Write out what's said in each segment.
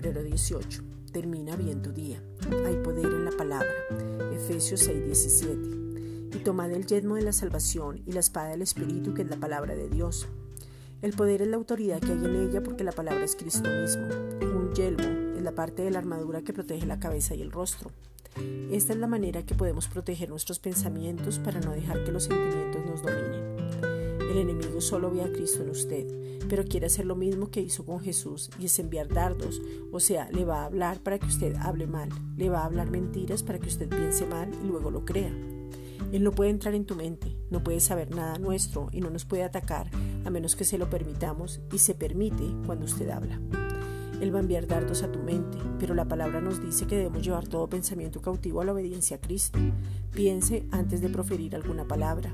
18. Termina bien tu día. Hay poder en la palabra. Efesios 6:17. Y tomad el yelmo de la salvación y la espada del Espíritu, que es la palabra de Dios. El poder es la autoridad que hay en ella porque la palabra es Cristo mismo. Un yelmo es la parte de la armadura que protege la cabeza y el rostro. Esta es la manera que podemos proteger nuestros pensamientos para no dejar que los sentimientos nos dominen. Enemigo solo ve a Cristo en usted, pero quiere hacer lo mismo que hizo con Jesús y es enviar dardos, o sea, le va a hablar para que usted hable mal, le va a hablar mentiras para que usted piense mal y luego lo crea. Él no puede entrar en tu mente, no puede saber nada nuestro y no nos puede atacar a menos que se lo permitamos y se permite cuando usted habla. Él va a enviar dardos a tu mente, pero la palabra nos dice que debemos llevar todo pensamiento cautivo a la obediencia a Cristo. Piense antes de proferir alguna palabra.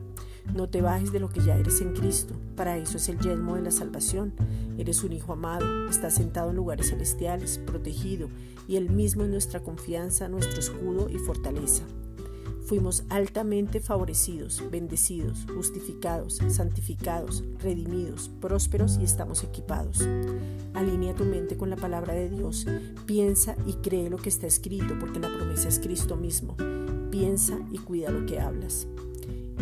No te bajes de lo que ya eres en Cristo. Para eso es el yelmo de la salvación. Eres un hijo amado, estás sentado en lugares celestiales, protegido, y Él mismo es nuestra confianza, nuestro escudo y fortaleza. Fuimos altamente favorecidos, bendecidos, justificados, santificados, redimidos, prósperos y estamos equipados. Alinea tu mente con la palabra de Dios, piensa y cree lo que está escrito porque la promesa es Cristo mismo. Piensa y cuida lo que hablas.